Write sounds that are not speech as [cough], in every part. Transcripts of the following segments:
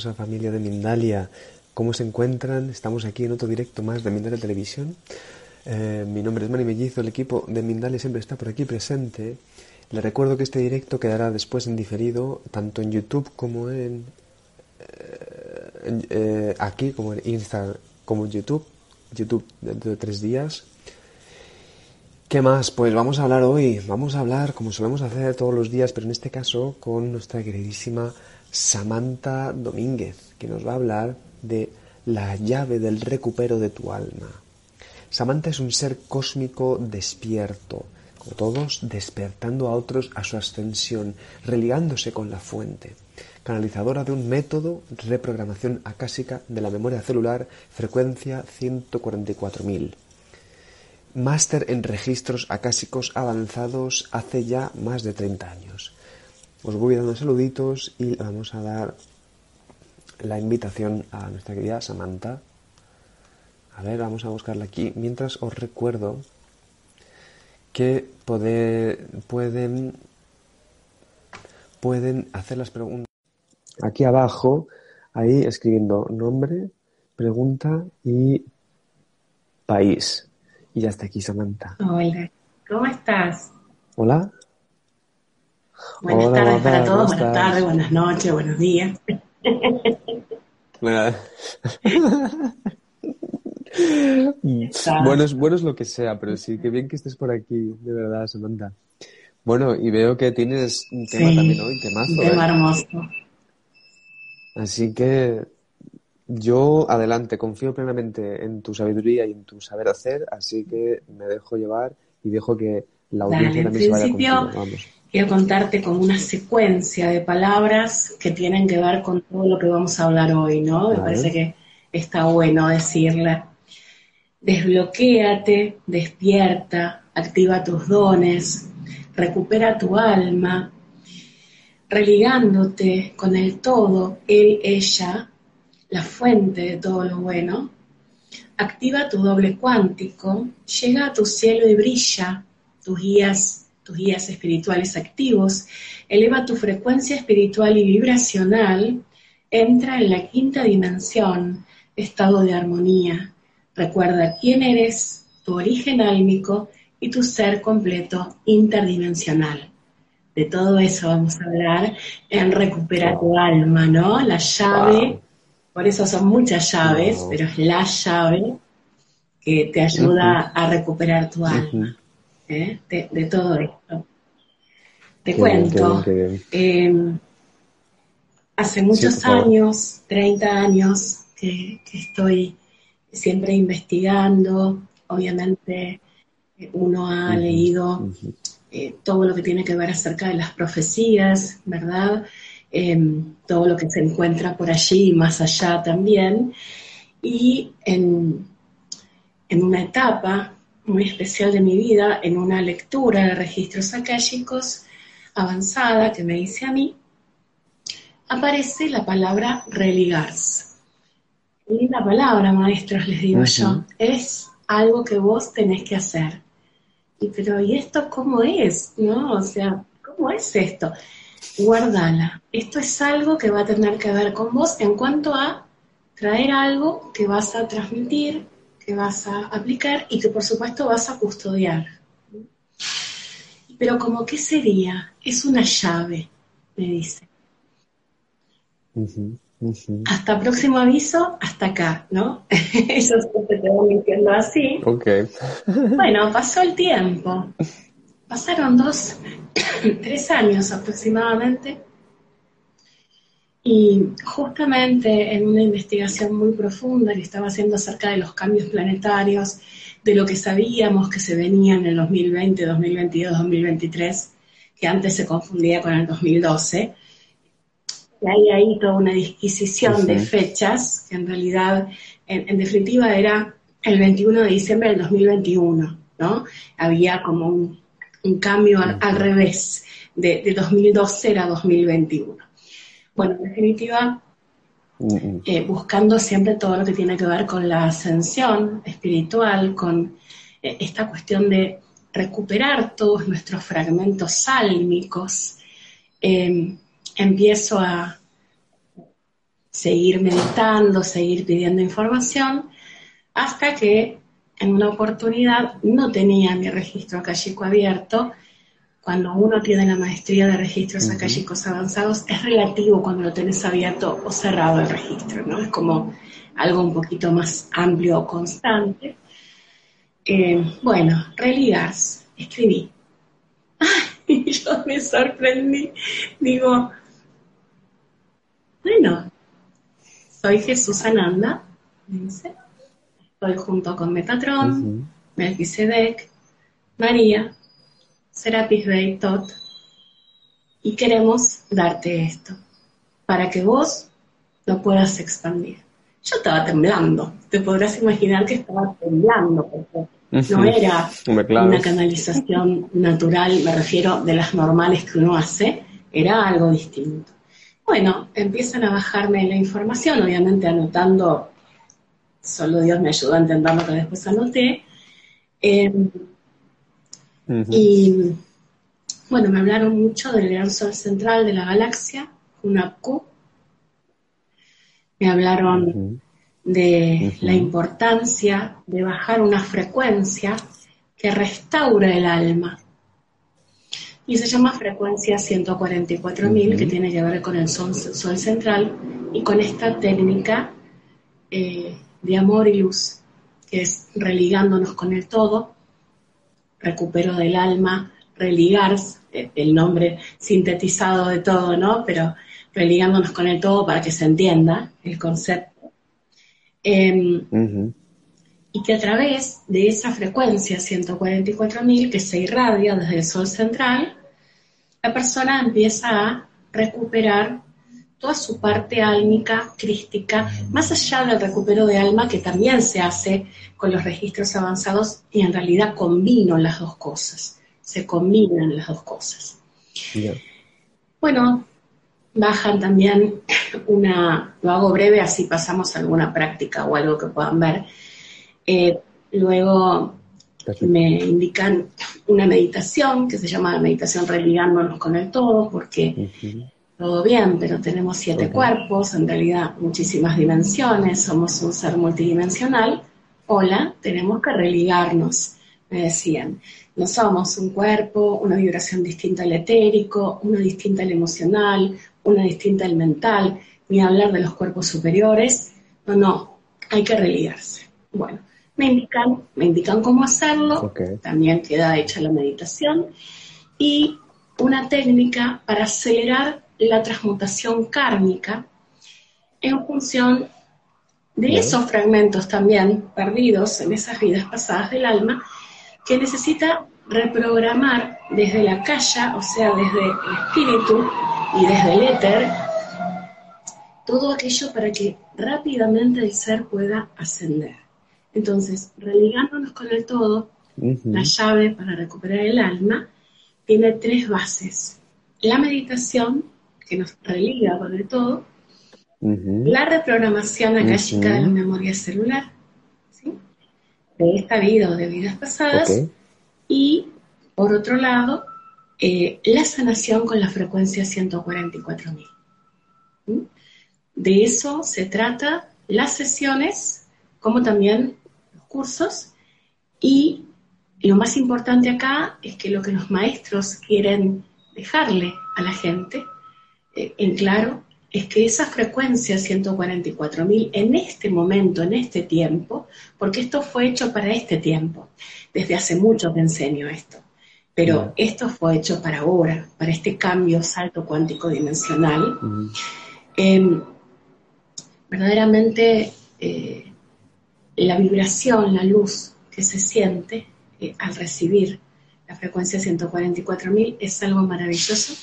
hermosa familia de Mindalia. ¿Cómo se encuentran? Estamos aquí en otro directo más de Mindalia Televisión. Eh, mi nombre es Mani Mellizo, el equipo de Mindalia siempre está por aquí presente. Les recuerdo que este directo quedará después en diferido, tanto en YouTube como en, eh, eh, aquí, como en Instagram, como en YouTube. YouTube dentro de tres días. ¿Qué más? Pues vamos a hablar hoy, vamos a hablar como solemos hacer todos los días, pero en este caso con nuestra queridísima Samantha Domínguez, que nos va a hablar de la llave del recupero de tu alma. Samantha es un ser cósmico despierto, como todos, despertando a otros a su ascensión, religándose con la fuente, canalizadora de un método reprogramación acásica de la memoria celular, frecuencia 144.000 máster en registros acásicos avanzados hace ya más de 30 años. Os voy dando saluditos y vamos a dar la invitación a nuestra querida Samantha. A ver, vamos a buscarla aquí. Mientras os recuerdo que pueden, pueden hacer las preguntas aquí abajo, ahí escribiendo nombre, pregunta y país. Y ya está aquí Samantha. Hola, ¿cómo estás? Hola. Buenas tardes para todos, buenas tardes, buenas noches, buenos días. bueno, es, bueno es lo que sea, pero sí, que bien que estés por aquí, de verdad, Samantha. Bueno, y veo que tienes un tema también hoy, temazo. Un tema ¿eh? hermoso. Así que yo, adelante, confío plenamente en tu sabiduría y en tu saber hacer, así que me dejo llevar y dejo que la audiencia también se vaya contigo. Vamos. Quiero contarte como una secuencia de palabras que tienen que ver con todo lo que vamos a hablar hoy, ¿no? Me parece que está bueno decirla. Desbloquéate, despierta, activa tus dones, recupera tu alma, religándote con el todo, él, ella, la fuente de todo lo bueno, activa tu doble cuántico, llega a tu cielo y brilla, tus guías, tus guías espirituales activos, eleva tu frecuencia espiritual y vibracional, entra en la quinta dimensión, estado de armonía. Recuerda quién eres, tu origen álmico y tu ser completo interdimensional. De todo eso vamos a hablar en Recupera tu alma, ¿no? La llave por eso son muchas llaves, pero es la llave que te ayuda a recuperar tu alma ¿eh? de, todo esto. Te cuento, em, hace muchos años, 30 años, que, estoy siempre investigando, obviamente eh, uno ha leído eh, todo lo que tiene que ver acerca de las profecías, ¿verdad? Em, todo lo que se encuentra por allí y más allá también. Y en, en una etapa muy especial de mi vida, en una lectura de registros akáshicos avanzada que me hice a mí, aparece la palabra religarse. La palabra, maestros, les digo yo, es algo que vos tenés que hacer. Y pero, ¿y esto cómo es? ¿No? O sea, ¿cómo es esto? guardala. Esto es algo que va a tener que ver con vos en cuanto a traer algo que vas a transmitir, que vas a aplicar y que por supuesto vas a custodiar. Pero como qué sería? Es una llave, me dice. Hasta próximo aviso, hasta acá, ¿no? [laughs] Eso te tengo mintiendo así. Ok. bueno, pasó el tiempo. Pasaron dos, [coughs] tres años aproximadamente y justamente en una investigación muy profunda que estaba haciendo acerca de los cambios planetarios, de lo que sabíamos que se venía en el 2020, 2022, 2023, que antes se confundía con el 2012, y hay ahí toda una disquisición de fechas, que en realidad, en, definitiva, era el 21 de diciembre del 2021, ¿no? Había como un, un cambio al, revés, de, 2012 a 2021. Bueno, en definitiva, eh, buscando siempre todo lo que tiene que ver con la ascensión espiritual, con eh, esta cuestión de recuperar todos nuestros fragmentos sálmicos, em, empiezo a, seguir meditando, seguir pidiendo información, hasta que en una oportunidad no tenía mi registro akashico abierto. Cuando uno tiene la maestría de registros uh avanzados, es relativo cuando lo tenés abierto o cerrado el registro, ¿no? Es como algo un poquito más amplio o constante. Eh, bueno, religas, escribí. [laughs] y yo me sorprendí. Digo, bueno, soy Jesús Ananda, dice. Estoy junto con Metatron, Melquisedec, María, Serapis Bey Tot, y queremos darte esto, para que vos lo puedas expandir. Yo estaba temblando, te podrás imaginar que estaba temblando, porque no era una canalización natural, me refiero de las normales que uno hace, era algo distinto. Bueno, empiezan a bajarme la información, obviamente anotando, solo Dios me ayudó a entender lo que después anoté. Y bueno, me hablaron mucho del gran sol central de la galaxia, Hunapku. Me hablaron de la importancia de bajar una frecuencia que restaura el alma. Y se llama frecuencia 144.000, que tiene que ver con el sol, central y con esta técnica eh, de amor y luz, que es religándonos con el todo, recupero del alma, religar, eh, el nombre sintetizado de todo, ¿no? Pero religándonos con el todo para que se entienda el concepto Em, y que a través de esa frecuencia 144.000 que se irradia desde el Sol central, la persona empieza a recuperar toda su parte álmica, crística, más allá del recupero de alma que también se hace con los registros avanzados y en realidad combino las dos cosas, se combinan las dos cosas. Bueno, bajan también [coughs] una, lo hago breve, así pasamos a alguna práctica o algo que puedan ver. Eh, luego me indican una meditación que se llama la meditación religándonos con el todo, porque todo bien, pero tenemos siete cuerpos, en realidad muchísimas dimensiones, somos un ser multidimensional. Hola, tenemos que religarnos, me decían. No somos un cuerpo, una vibración distinta al etérico, una distinta al emocional, una distinta al mental, ni hablar de los cuerpos superiores. No, no, hay que religarse. Bueno, me indican, me indican cómo hacerlo, también queda hecha la meditación y una técnica para acelerar la transmutación kármica en función de esos fragmentos también perdidos en esas vidas pasadas del alma que necesita reprogramar desde la calle, o sea, desde el espíritu y desde el éter, todo aquello para que rápidamente el ser pueda ascender. Entonces, religándonos con el todo, la llave para recuperar el alma tiene tres bases. La meditación, que nos religa con el todo, la reprogramación akáshica de la memoria celular, de esta vida o de vidas pasadas, y por otro lado, eh, la sanación con la frecuencia 144.000. ¿Mm? De eso se trata las sesiones, como también los cursos, y lo más importante acá es que lo que los maestros quieren dejarle a la gente en claro es que esa frecuencia 144.000 en este momento, en este tiempo, porque esto fue hecho para este tiempo, desde hace mucho que enseño esto, pero esto fue hecho para ahora, para este cambio, salto cuántico dimensional. Em, verdaderamente eh, la vibración, la luz que se siente eh, al recibir la frecuencia 144.000 es algo maravilloso,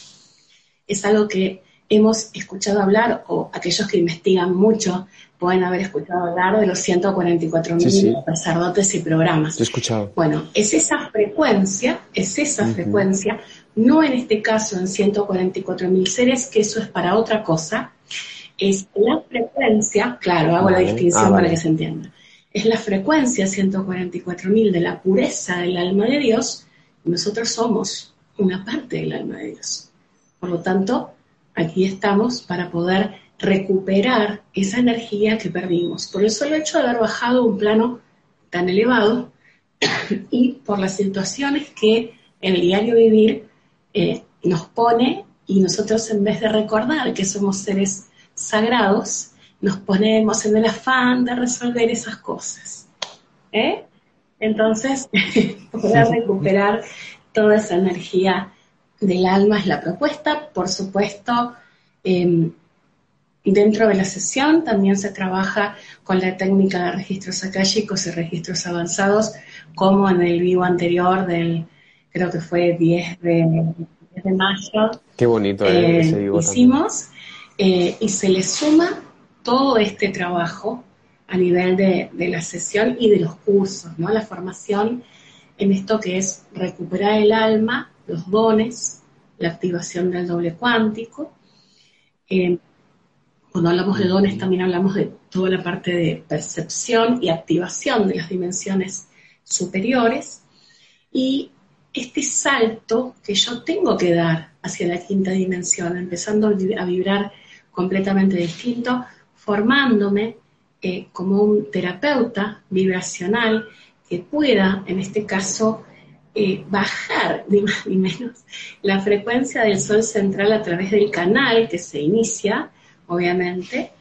es algo que hemos escuchado hablar, o aquellos que investigan mucho pueden haber escuchado hablar de los 144 mil sacerdotes y programas. he escuchado. Bueno, es esa frecuencia, es esa frecuencia, no en este caso en 144 mil seres, que eso es para otra cosa, es la frecuencia, claro, hago la distinción ah, para que se entienda, es la frecuencia 144 mil de la pureza del alma de Dios, y nosotros somos una parte del alma de Dios. Por lo tanto, aquí estamos para poder recuperar esa energía que perdimos. Por el solo hecho de haber bajado un plano tan elevado [coughs] y por las situaciones que en el diario vivir eh, nos pone y nosotros en vez de recordar que somos seres sagrados, nos ponemos en el afán de resolver esas cosas. ¿eh? Entonces, [laughs] poder recuperar toda esa energía del alma es la propuesta. Por supuesto, em, dentro de la sesión también se trabaja con la técnica de registros akáshicos y registros avanzados, como en el vivo anterior del, creo que fue 10 de, mayo. Qué bonito eh, ese vivo Hicimos, eh, y se le suma todo este trabajo a nivel de, de, la sesión y de los cursos, ¿no? La formación en esto que es recuperar el alma, los dones, la activación del doble cuántico. Eh, cuando hablamos de dones también hablamos de toda la parte de percepción y activación de las dimensiones superiores. Y este salto que yo tengo que dar hacia la quinta dimensión, empezando a vibrar completamente distinto, formándome eh, como un terapeuta vibracional que pueda, en este caso, eh, bajar ni más ni menos la frecuencia del sol central a través del canal que se inicia, obviamente,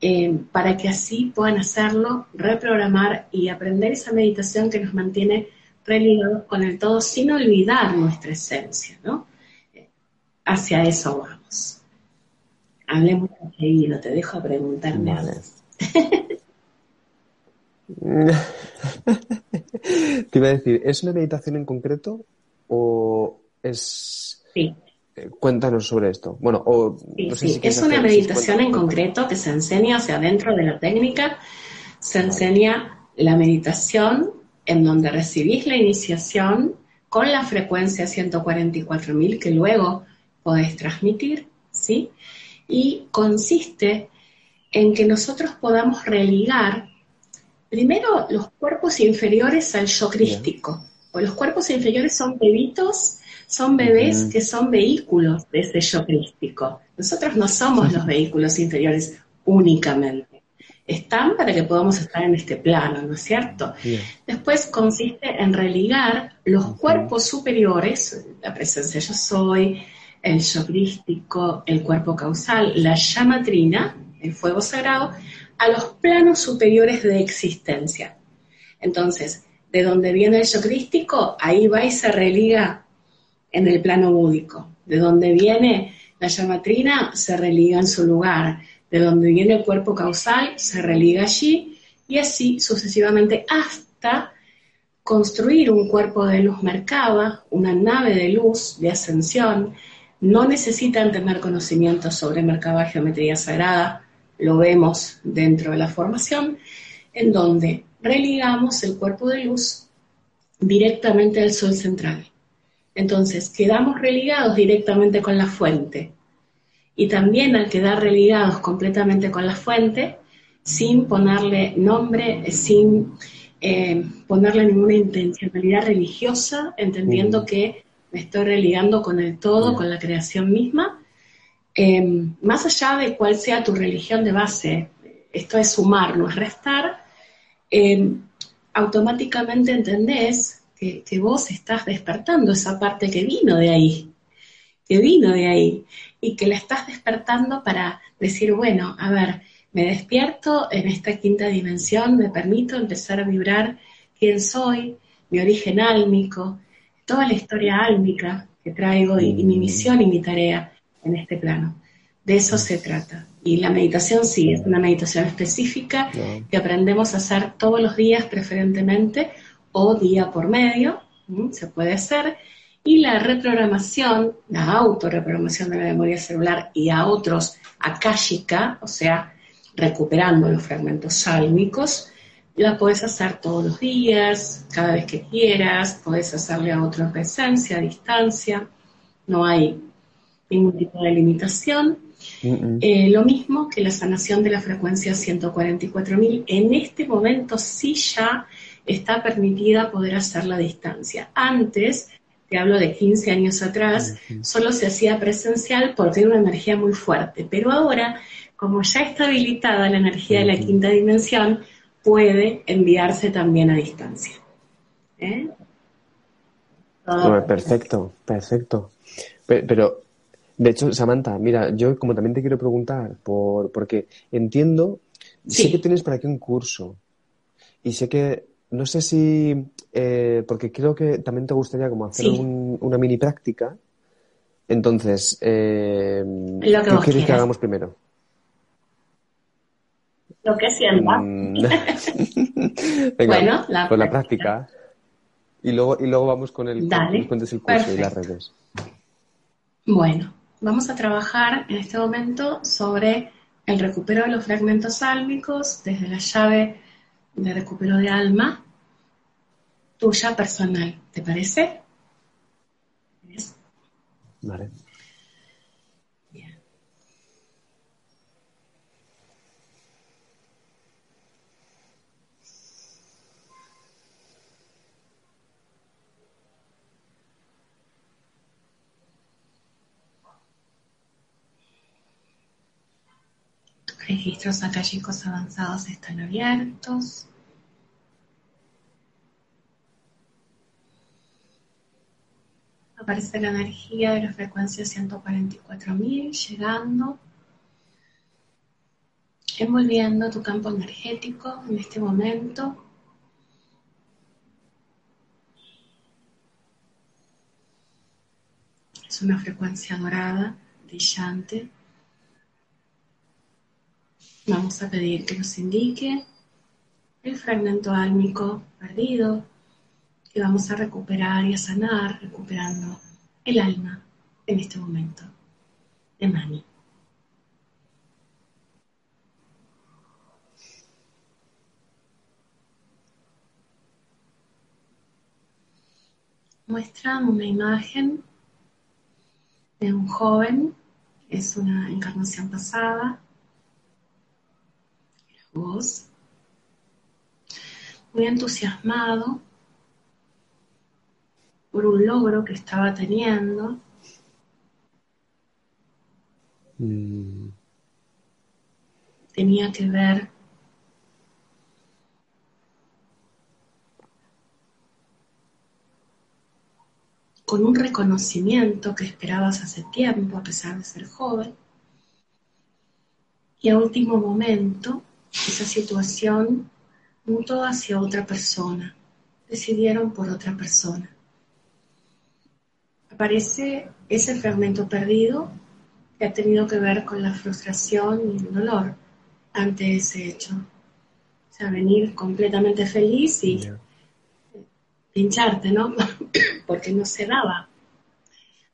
eh, para que así puedan hacerlo, reprogramar y aprender esa meditación que nos mantiene religados con el todo sin olvidar nuestra esencia, ¿no? Hacia eso vamos. Hablemos seguido, te dejo preguntarme. [laughs] [laughs] [laughs] Te iba a decir, ¿es una meditación en concreto o es... Sí. Eh, cuéntanos sobre esto. Bueno, o, sí, es una meditación en concreto que se enseña, o sea, dentro de la técnica se enseña la meditación en donde recibís la iniciación con la frecuencia 144.000 que luego podés transmitir, ¿sí? Y consiste en que nosotros podamos religar Primero, los cuerpos inferiores al yo crístico. los cuerpos inferiores son bebitos, son bebés que son vehículos de ese yo crístico. Nosotros no somos los vehículos inferiores únicamente. Están para que podamos estar en este plano, ¿no es cierto? Después consiste en religar los cuerpos superiores, la presencia yo soy, el yo crístico, el cuerpo causal, la llama trina, el fuego sagrado, a los planos superiores de existencia. Entonces, de donde viene el yo crístico, ahí va y se religa en el plano búdico. De donde viene la llamatrina, se religa en su lugar. De donde viene el cuerpo causal, se religa allí. Y así sucesivamente hasta construir un cuerpo de luz Merkaba, una nave de luz de ascensión. No necesitan tener conocimiento sobre Merkaba, geometría sagrada, lo vemos dentro de la formación, en donde religamos el cuerpo de luz directamente al sol central. Entonces, quedamos religados directamente con la fuente. Y también al quedar religados completamente con la fuente, sin ponerle nombre, sin eh, ponerle ninguna intencionalidad religiosa, entendiendo que me estoy religando con el todo, con la creación misma, Em, más allá de cuál sea tu religión de base, esto es sumar, no es restar, em, automáticamente entendés que, que, vos estás despertando esa parte que vino de ahí, que vino de ahí, y que la estás despertando para decir, bueno, a ver, me despierto en esta quinta dimensión, me permito empezar a vibrar quién soy, mi origen álmico, toda la historia álmica que traigo y mi misión y mi tarea en este plano. De eso se trata. Y la meditación sí, es una meditación específica que aprendemos a hacer todos los días preferentemente o día por medio, se puede hacer. Y la reprogramación, la autorreprogramación de la memoria celular y a otros akáshica, o sea, recuperando los fragmentos sálmicos, la puedes hacer todos los días, cada vez que quieras, puedes hacerle a otra presencia, a distancia, no hay ningún tipo de limitación. Eh, lo mismo que la sanación de la frecuencia 144.000. En este momento sí ya está permitida poder hacer la distancia. Antes, te hablo de 15 años atrás, solo se hacía presencial porque era una energía muy fuerte. Pero ahora, como ya está habilitada la energía de la quinta dimensión, puede enviarse también a distancia. ¿Eh? perfecto, perfecto. Pero, de hecho, Samantha, mira, yo como también te quiero preguntar, por, porque entiendo, sé que tienes para aquí un curso y sé que, no sé si, eh, porque creo que también te gustaría como hacer una mini práctica. Entonces, eh, ¿qué quieres que hagamos primero? Lo que sienta. Mm. [laughs] bueno, la, pues la práctica. Y luego, y luego vamos con el, Dale. el curso y las redes. Bueno, vamos a trabajar en este momento sobre el recupero de los fragmentos álmicos desde la llave de recupero de alma tuya personal. ¿Te parece? Vale. Registros acálicos avanzados están abiertos. Aparece la energía de la frecuencia 144.000 llegando, envolviendo tu campo energético en este momento. Es una frecuencia dorada, brillante. Vamos a pedir que nos indique el fragmento álmico perdido que vamos a recuperar y a sanar, recuperando el alma en este momento de Mani. Muestra una imagen de un joven, es una encarnación pasada, voz, muy entusiasmado por un logro que estaba teniendo. Mm. Tenía que ver con un reconocimiento que esperabas hace tiempo, a pesar de ser joven. Y a último momento esa situación mutó hacia otra persona, decidieron por otra persona. Aparece ese fragmento perdido que ha tenido que ver con la frustración y el dolor ante ese hecho. O sea, venir completamente feliz y pincharte, ¿no? [coughs] Porque no se daba.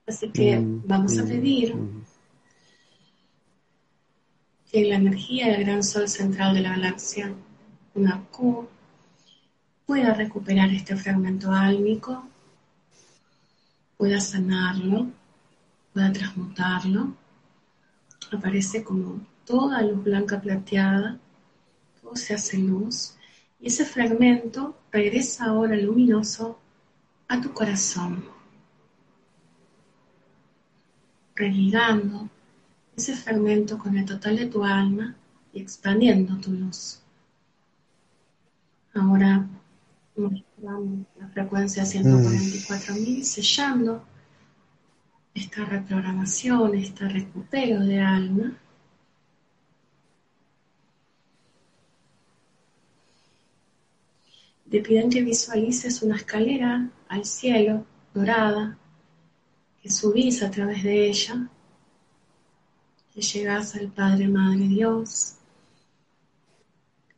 Así que mm, vamos a mm, pedir mm que la energía del gran sol central de la galaxia, una Q, pueda recuperar este fragmento álmico, pueda sanarlo, pueda transmutarlo. Aparece como toda luz blanca plateada, todo se hace luz, y ese fragmento regresa ahora luminoso a tu corazón, religando ese fragmento con el total de tu alma y expandiendo tu luz. Ahora mostramos la frecuencia 144.000, sellando esta reprogramación, este recupero de alma. Te piden que visualices una escalera al cielo dorada, que subís a través de ella llegas al Padre, Madre Dios,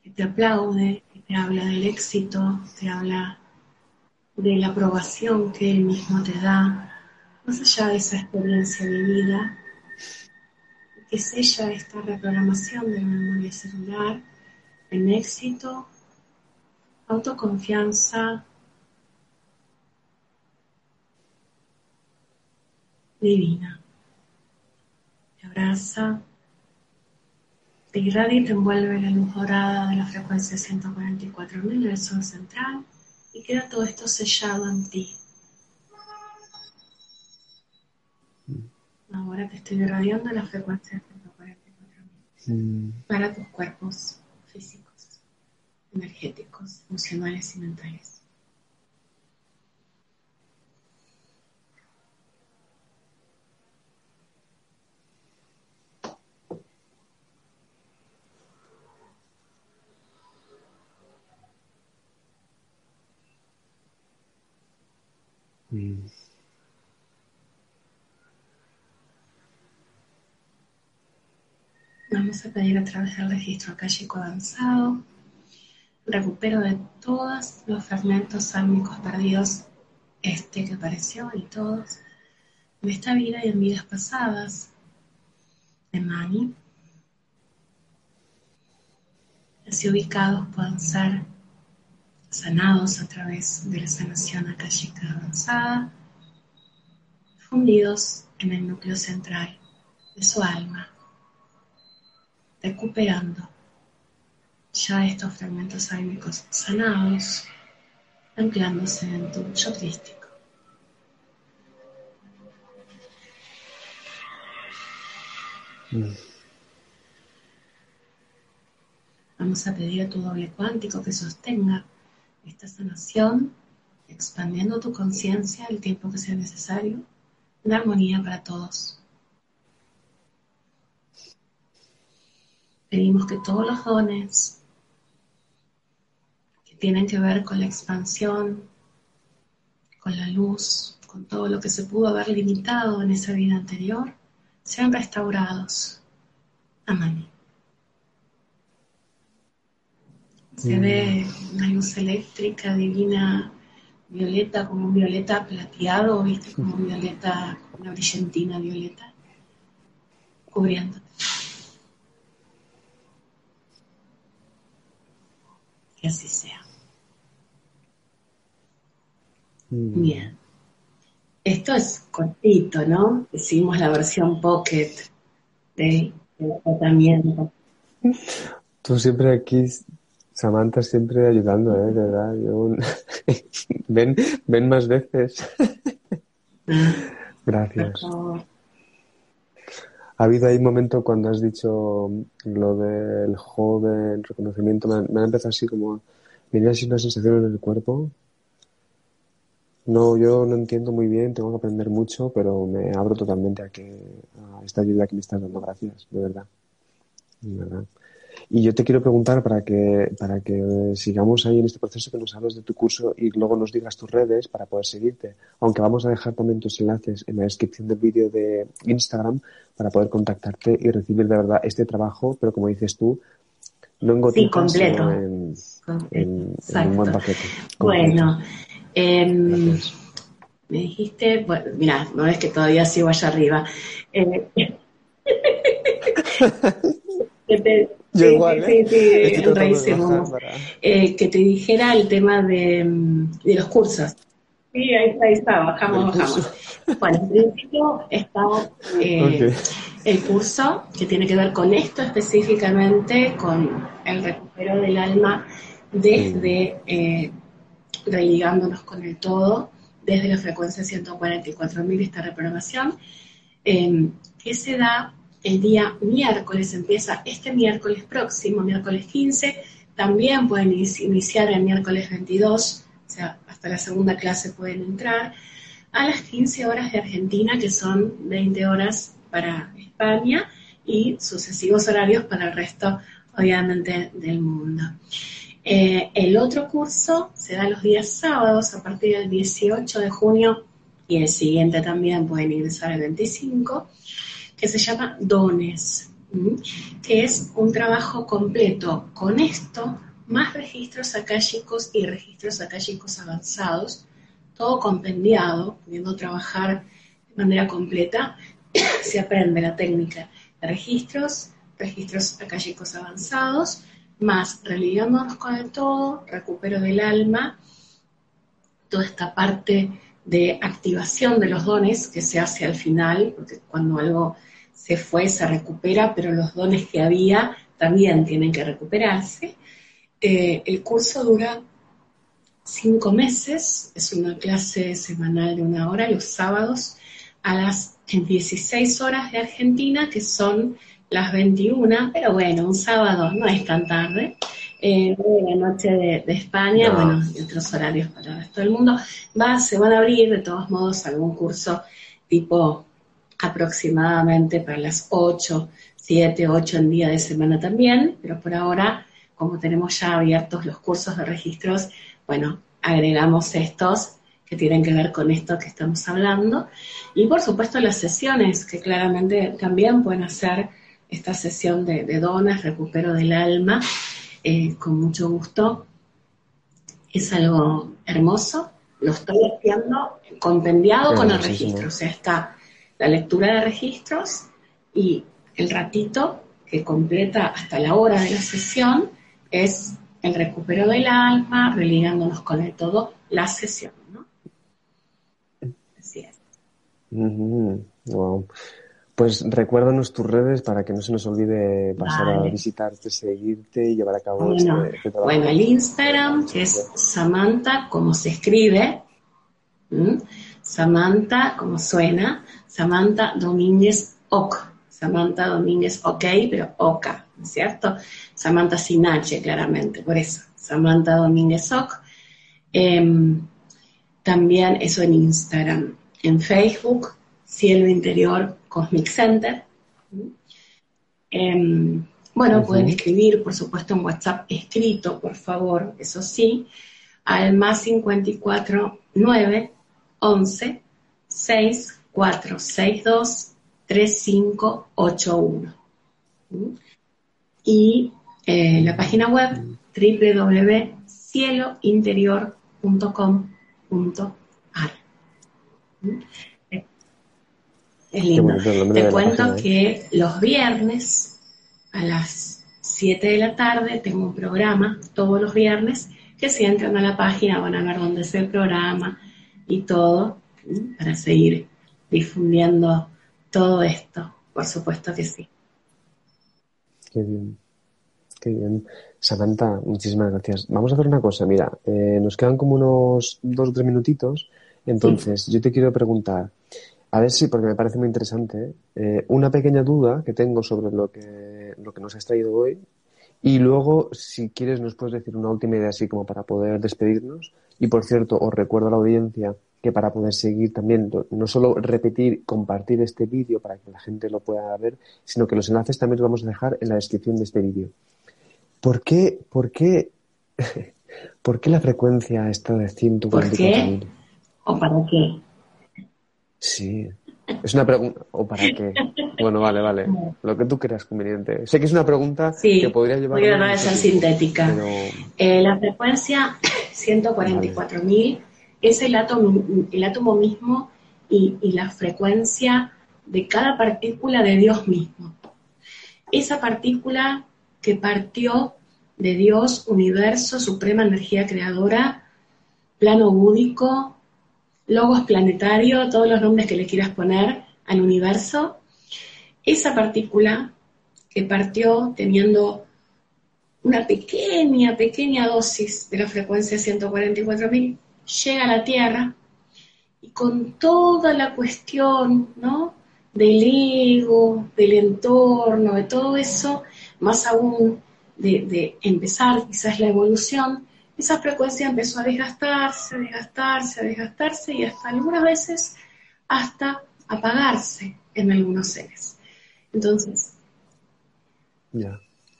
que te aplaude, que te habla del éxito, te habla de la aprobación que Él mismo te da, más allá de esa experiencia de vida, que sella esta reprogramación de la memoria celular en éxito, autoconfianza, divina abraza, te irradia y te envuelve la luz dorada de la frecuencia 144.000 del sol central y queda todo esto sellado en ti. Ahora te estoy irradiando la frecuencia 144.000. mm. para tus cuerpos físicos, energéticos, emocionales y mentales. Vamos a pedir a través del registro acálico avanzado recupero de todos los fragmentos sálmicos perdidos, este que apareció y todos, en esta vida y en vidas pasadas, de Mani. Así ubicados puedan ser sanados a través de la sanación akashica avanzada, fundidos en el núcleo central de su alma, recuperando ya estos fragmentos álmicos sanados, anclándose en tu yo crístico. Mm. Vamos a pedir a tu doble cuántico que sostenga esta sanación, expandiendo tu conciencia el tiempo que sea necesario, en armonía para todos. Pedimos que todos los dones que tienen que ver con la expansión, con la luz, con todo lo que se pudo haber limitado en esa vida anterior, sean restaurados. Amén. Se ve una luz eléctrica divina, violeta, como un violeta plateado, ¿viste? Como un violeta, una brillantina violeta, cubriéndote. Que así sea. Mm. Bien. Esto es cortito, ¿no? Hicimos la versión pocket del tratamiento. Tú siempre aquí Samantha siempre ayudando, ¿eh? De verdad. Yo... [laughs] ven, ven más veces. [laughs] Gracias. Ha habido ahí un momento cuando has dicho lo del joven, reconocimiento, me, ha empezado así como, venía así una sensación en el cuerpo. No, yo no entiendo muy bien, tengo que aprender mucho, pero me abro totalmente a que a esta ayuda que me estás dando. Gracias, de verdad. De verdad. Y yo te quiero preguntar para que, para que sigamos ahí en este proceso que nos hables de tu curso y luego nos digas tus redes para poder seguirte. Aunque vamos a dejar también tus enlaces en la descripción del vídeo de Instagram para poder contactarte y recibir de verdad este trabajo, pero como dices tú, no en gotitas, completo. en, en, un buen paquete. Bueno, em, me dijiste, bueno, mira, no es que todavía sigo allá arriba. Eh, [laughs] [laughs] Yo sí, igual, sí, sí, eh, que te dijera el tema de, de, los cursos. Sí, ahí está, ahí está, bajamos, bajamos. Bueno, en principio está eh, el curso que tiene que ver con esto específicamente, con el recupero del alma desde eh, religándonos con el todo, desde la frecuencia 144.000, esta reprogramación, eh, que se da el día miércoles, empieza este miércoles próximo, miércoles 15, también pueden iniciar el miércoles 22, o sea, hasta la segunda clase pueden entrar, a las 15 horas de Argentina, que son 20 horas para España, y sucesivos horarios para el resto, obviamente, del mundo. Eh, el otro curso se da los días sábados a partir del 18 de junio y el siguiente también pueden ingresar el 25 que se llama Dones, que es un trabajo completo. Con esto, más registros akáshicos y registros akáshicos avanzados, todo compendiado, pudiendo trabajar de manera completa, [coughs] se aprende la técnica de registros, registros akáshicos avanzados, más religiándonos con el todo, recupero del alma, toda esta parte de activación de los dones que se hace al final, porque cuando algo se fue, se recupera, pero los dones que había también tienen que recuperarse. Eh, el curso dura cinco meses, es una clase semanal de una hora, los sábados a las 16 horas de Argentina, que son las 21, pero bueno, un sábado no es tan tarde. Eh, la noche de, España, bueno, y otros horarios para el resto del mundo. Va, se van a abrir de todos modos algún curso tipo aproximadamente para las 8, 7, 8 en día de semana también, pero por ahora, como tenemos ya abiertos los cursos de registros, bueno, agregamos estos que tienen que ver con esto que estamos hablando. Y por supuesto las sesiones, que claramente también pueden hacer esta sesión de, donas, recupero del alma, eh, con mucho gusto. Es algo hermoso. Lo estoy haciendo compendiado con el registro. O sea, está la lectura de registros y el ratito que completa hasta la hora de la sesión es el recupero del alma, religándonos con el todo, la sesión, ¿no? Así es. Wow. Pues recuérdanos tus redes para que no se nos olvide pasar a visitarte, seguirte y llevar a cabo bueno, este, este Bueno, el Instagram es Samantha, como se escribe, Samantha, como suena, Samantha Domínguez Oc. Samantha Domínguez OK, pero Oca, ¿no es cierto? Samantha sin H, claramente, por eso. Samantha Domínguez Oc. Em, también eso en Instagram. En Facebook, Cielo Interior Cosmic Center. Em, bueno, pueden escribir, por supuesto, en WhatsApp escrito, por favor, eso sí, al más 54 9 11 6 4 6 2 3 5 8 1. Y eh, la página web www.cielointerior.com.ar. Es lindo. Te cuento ¿eh? que los viernes a las 7 de la tarde tengo un programa, todos los viernes, que si entran a la página van a ver dónde es el programa y todo, para seguir difundiendo todo esto. Por supuesto que sí. Qué bien. Qué bien. Samantha, muchísimas gracias. Vamos a hacer una cosa. Mira, eh, nos quedan como unos dos o tres minutitos. Entonces, yo te quiero preguntar, a ver si, porque me parece muy interesante, eh, una pequeña duda que tengo sobre lo que, lo que nos has traído hoy. Y luego, si quieres, nos puedes decir una última idea así como para poder despedirnos. Y por cierto, os recuerdo a la audiencia que para poder seguir también, no solo repetir, compartir este vídeo para que la gente lo pueda ver, sino que los enlaces también los vamos a dejar en la descripción de este vídeo. ¿Por qué, por qué, [laughs] por qué la frecuencia está de 144.000? ¿Por qué? ¿O para qué? Sí. Es una pregunta. ¿O para qué? Bueno, vale, vale. [laughs] Lo que tú creas conveniente. Sé que es una pregunta que podría llevar. Voy a dar esa sintética. Eh, la frecuencia 144.000 es el átomo, el átomo mismo y, y la frecuencia de cada partícula de Dios mismo. Esa partícula que partió de Dios, universo, suprema energía creadora, plano búdico, logos planetario, todos los nombres que le quieras poner al universo, esa partícula que partió teniendo una pequeña, pequeña dosis de la frecuencia 144.000, llega a la Tierra y con toda la cuestión, ¿no? Del ego, del entorno, de todo eso, más aún de, empezar quizás la evolución, esa frecuencia empezó a desgastarse, a desgastarse, a desgastarse y hasta algunas veces hasta apagarse en algunos seres. Entonces,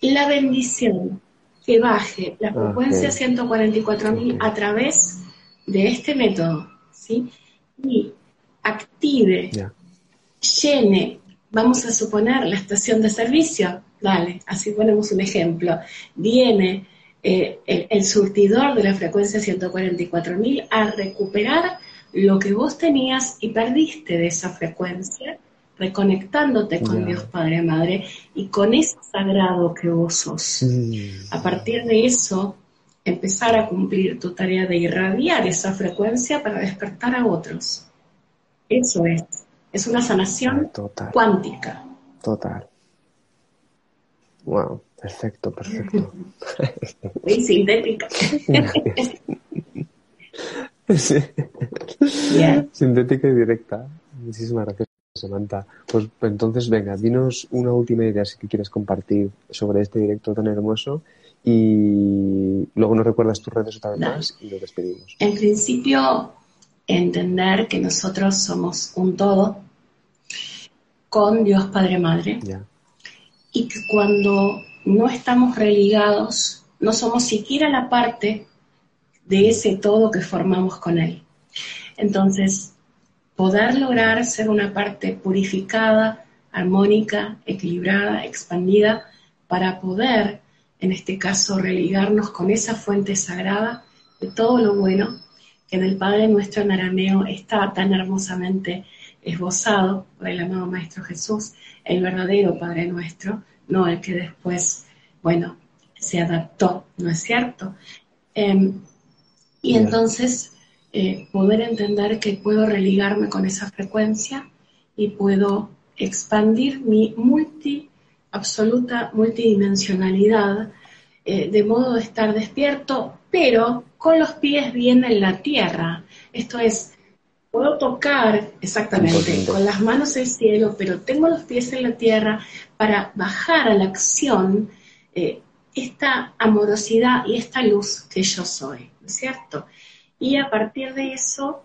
la bendición que baje la frecuencia 144.000 a través de este método, ¿sí? Y active, llene, vamos a suponer, la estación de servicio, dale, así ponemos un ejemplo, viene eh, el, surtidor de la frecuencia 144.000 a recuperar lo que vos tenías y perdiste de esa frecuencia, reconectándote con Dios Padre Madre y con ese sagrado que vos sos. A partir de eso, empezar a cumplir tu tarea de irradiar esa frecuencia para despertar a otros. Eso es. Es una sanación cuántica. Total. Wow. Perfecto, perfecto. [laughs] Muy sintética. [laughs] Sintética y directa. Muchísimas gracias, Samantha. Pues entonces, venga, dinos una última idea si quieres compartir sobre este directo tan hermoso y luego nos recuerdas tus redes otra vez más y lo despedimos. En principio, entender que nosotros somos un todo con Dios Padre Madre y que cuando no estamos religados, no somos siquiera la parte de ese todo que formamos con Él. Entonces, poder lograr ser una parte purificada, armónica, equilibrada, expandida, para poder, en este caso, religarnos con esa fuente sagrada de todo lo bueno que en el Padre nuestro en arameo está tan hermosamente esbozado por el amado Maestro Jesús, el verdadero Padre nuestro, no el que después, bueno, se adaptó, ¿no es cierto? Em, y entonces eh, poder entender que puedo religarme con esa frecuencia y puedo expandir mi multi, absoluta multidimensionalidad, eh, de modo de estar despierto, pero con los pies bien en la tierra. Esto es, puedo tocar exactamente con las manos el cielo, pero tengo los pies en la tierra para bajar a la acción eh, esta amorosidad y esta luz que yo soy, ¿no es cierto? Y a partir de eso,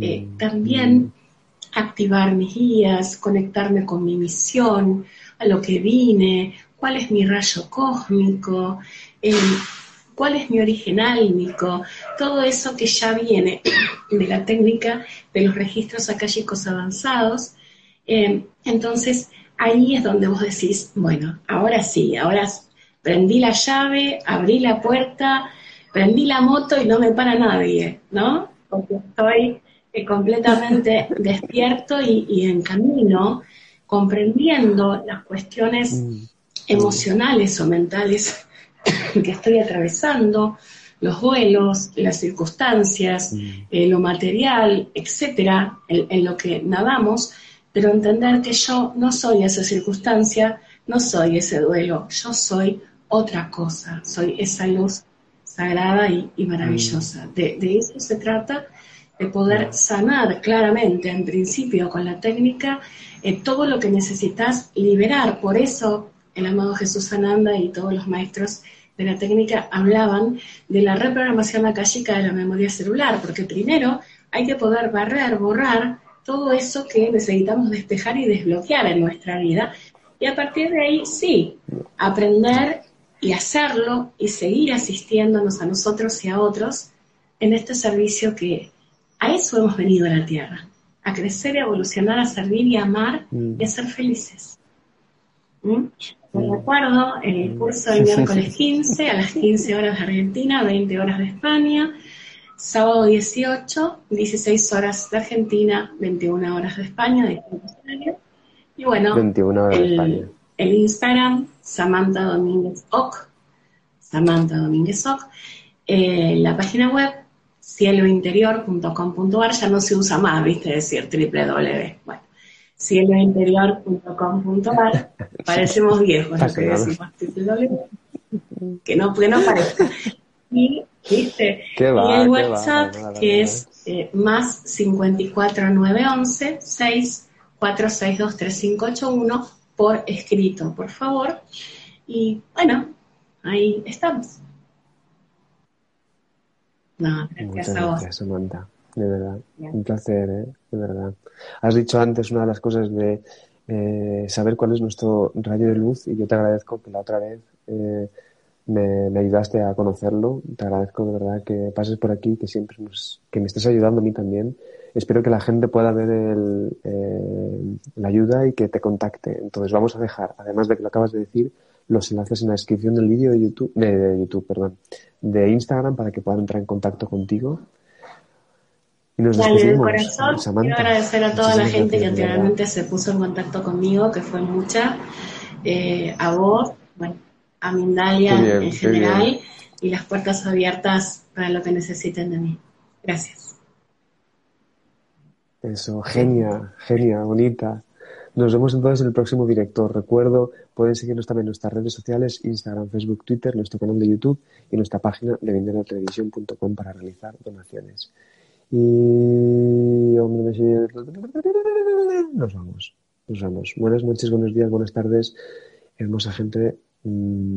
eh, mm, también mm. activar mis guías, conectarme con mi misión, a lo que vine, cuál es mi rayo cósmico, eh, cuál es mi origen álmico, todo eso que ya viene de la técnica de los registros acálicos avanzados. Eh, entonces, ahí es donde vos decís, bueno, ahora sí, ahora prendí la llave, abrí la puerta, prendí la moto y no me para nadie, ¿no? Porque estoy eh, completamente [laughs] despierto y, en camino, comprendiendo las cuestiones mm. emocionales o mentales [laughs] que estoy atravesando, los vuelos, las circunstancias, mm. eh, lo material, etcétera, en, lo que nadamos, pero entender que yo no soy esa circunstancia, no soy ese duelo, yo soy otra cosa, soy esa luz sagrada y, maravillosa. Mm. De, eso se trata, de poder sanar claramente, en principio, con la técnica, eh, todo lo que necesitas liberar. Por eso el amado Jesús Ananda y todos los maestros de la técnica hablaban de la reprogramación akáshica de la memoria celular, porque primero hay que poder barrer, borrar todo eso que necesitamos despejar y desbloquear en nuestra vida. Y a partir de ahí, sí, aprender y hacerlo y seguir asistiéndonos a nosotros y a otros en este servicio que a eso hemos venido a la Tierra, a crecer, a evolucionar, a servir y a amar y a ser felices. ¿Mm? recuerdo el curso del miércoles 15 a las 15 horas de Argentina, 20 horas de España, sábado 18, 16 horas de Argentina, 21 horas de España, de Y bueno, 21 horas de España. el Instagram, Samantha Domínguez Oc, Samantha Domínguez Oc, eh, la página web, cielointerior.com.ar, ya no se usa más, viste, decir www. Bueno, cielointerior.com.ar, [laughs] parecemos viejos, no que decimos que no, que no parezca. Y, ¿viste? y el WhatsApp, que es eh, más 54911 6 462 3581 por escrito, por favor. Y bueno, ahí estamos. No, gracias Muchas a vos. Gracias, Samantha. De verdad, un placer, ¿eh? de verdad. Has dicho antes una de las cosas de eh, saber cuál es nuestro rayo de luz y yo te agradezco que la otra vez eh, me, me, ayudaste a conocerlo. Te agradezco de verdad que pases por aquí, que siempre nos, que me estés ayudando a mí también espero que la gente pueda ver eh, la ayuda y que te contacte. Entonces vamos a dejar, además de que lo acabas de decir, los enlaces en la descripción del vídeo de YouTube, de, YouTube, perdón, de Instagram para que puedan entrar en contacto contigo. Y nos Dale, de corazón, quiero agradecer a toda la gente que anteriormente se puso en contacto conmigo, que fue mucha, eh, a vos, bueno, a Mindalia en general, y las puertas abiertas para lo que necesiten de mí. Gracias. Eso, genia, genia, bonita. Nos vemos entonces en el próximo director. Recuerdo, pueden seguirnos también en nuestras redes sociales, Instagram, Facebook, Twitter, nuestro canal de YouTube y nuestra página de venderatelevisión.com para realizar donaciones. Y... Nos vamos. Nos vemos. Buenas noches, buenos días, buenas tardes, hermosa gente. Mm,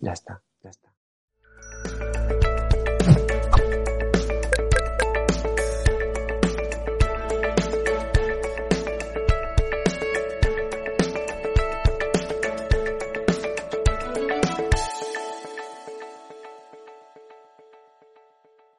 ya está.